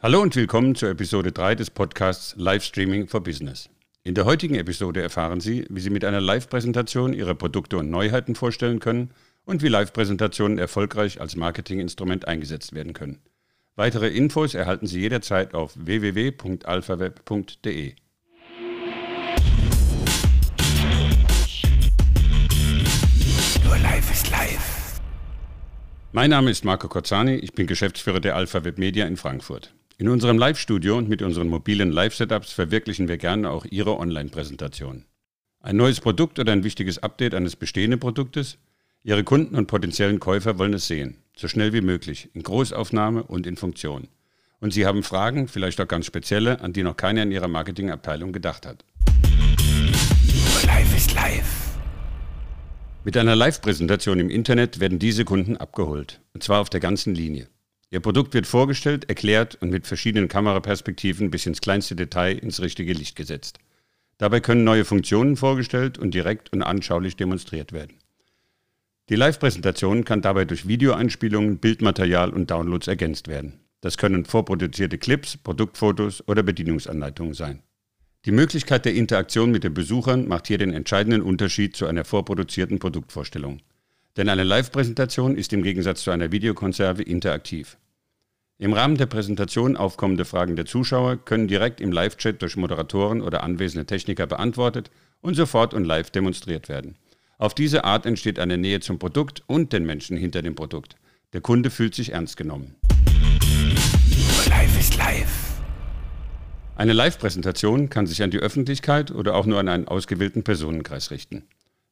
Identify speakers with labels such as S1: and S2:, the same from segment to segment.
S1: Hallo und willkommen zur Episode 3 des Podcasts Livestreaming for Business. In der heutigen Episode erfahren Sie, wie Sie mit einer Live-Präsentation Ihre Produkte und Neuheiten vorstellen können und wie Live-Präsentationen erfolgreich als Marketinginstrument eingesetzt werden können. Weitere Infos erhalten Sie jederzeit auf www.alphaweb.de.
S2: Nur live ist live.
S1: Mein Name ist Marco Cozzani, ich bin Geschäftsführer der AlphaWeb Media in Frankfurt. In unserem Live-Studio und mit unseren mobilen Live-Setups verwirklichen wir gerne auch Ihre Online-Präsentation. Ein neues Produkt oder ein wichtiges Update eines bestehenden Produktes? Ihre Kunden und potenziellen Käufer wollen es sehen, so schnell wie möglich, in Großaufnahme und in Funktion. Und Sie haben Fragen, vielleicht auch ganz spezielle, an die noch keiner in Ihrer Marketingabteilung gedacht hat.
S2: Live ist live.
S1: Mit einer Live-Präsentation im Internet werden diese Kunden abgeholt, und zwar auf der ganzen Linie. Ihr Produkt wird vorgestellt, erklärt und mit verschiedenen Kameraperspektiven bis ins kleinste Detail ins richtige Licht gesetzt. Dabei können neue Funktionen vorgestellt und direkt und anschaulich demonstriert werden. Die Live-Präsentation kann dabei durch Videoeinspielungen, Bildmaterial und Downloads ergänzt werden. Das können vorproduzierte Clips, Produktfotos oder Bedienungsanleitungen sein. Die Möglichkeit der Interaktion mit den Besuchern macht hier den entscheidenden Unterschied zu einer vorproduzierten Produktvorstellung. Denn eine Live-Präsentation ist im Gegensatz zu einer Videokonserve interaktiv. Im Rahmen der Präsentation aufkommende Fragen der Zuschauer können direkt im Live-Chat durch Moderatoren oder anwesende Techniker beantwortet und sofort und live demonstriert werden. Auf diese Art entsteht eine Nähe zum Produkt und den Menschen hinter dem Produkt. Der Kunde fühlt sich ernst genommen.
S2: Live ist live.
S1: Eine Live-Präsentation kann sich an die Öffentlichkeit oder auch nur an einen ausgewählten Personenkreis richten.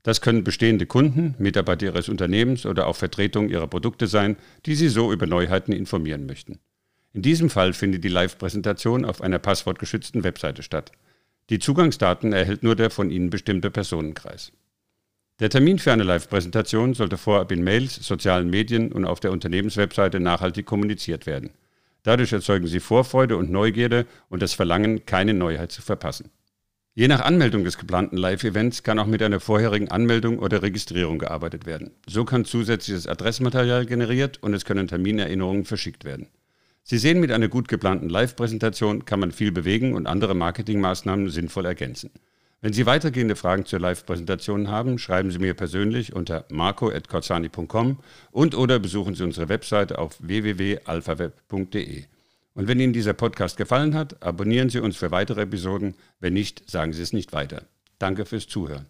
S1: Das können bestehende Kunden, Mitarbeiter Ihres Unternehmens oder auch Vertretungen Ihrer Produkte sein, die Sie so über Neuheiten informieren möchten. In diesem Fall findet die Live-Präsentation auf einer passwortgeschützten Webseite statt. Die Zugangsdaten erhält nur der von Ihnen bestimmte Personenkreis. Der Termin für eine Live-Präsentation sollte vorab in Mails, sozialen Medien und auf der Unternehmenswebseite nachhaltig kommuniziert werden. Dadurch erzeugen Sie Vorfreude und Neugierde und das Verlangen, keine Neuheit zu verpassen. Je nach Anmeldung des geplanten Live-Events kann auch mit einer vorherigen Anmeldung oder Registrierung gearbeitet werden. So kann zusätzliches Adressmaterial generiert und es können Terminerinnerungen verschickt werden. Sie sehen, mit einer gut geplanten Live-Präsentation kann man viel bewegen und andere Marketingmaßnahmen sinnvoll ergänzen. Wenn Sie weitergehende Fragen zur Live-Präsentation haben, schreiben Sie mir persönlich unter marco.corzani.com und oder besuchen Sie unsere Webseite auf www.alphaweb.de. Und wenn Ihnen dieser Podcast gefallen hat, abonnieren Sie uns für weitere Episoden. Wenn nicht, sagen Sie es nicht weiter. Danke fürs Zuhören.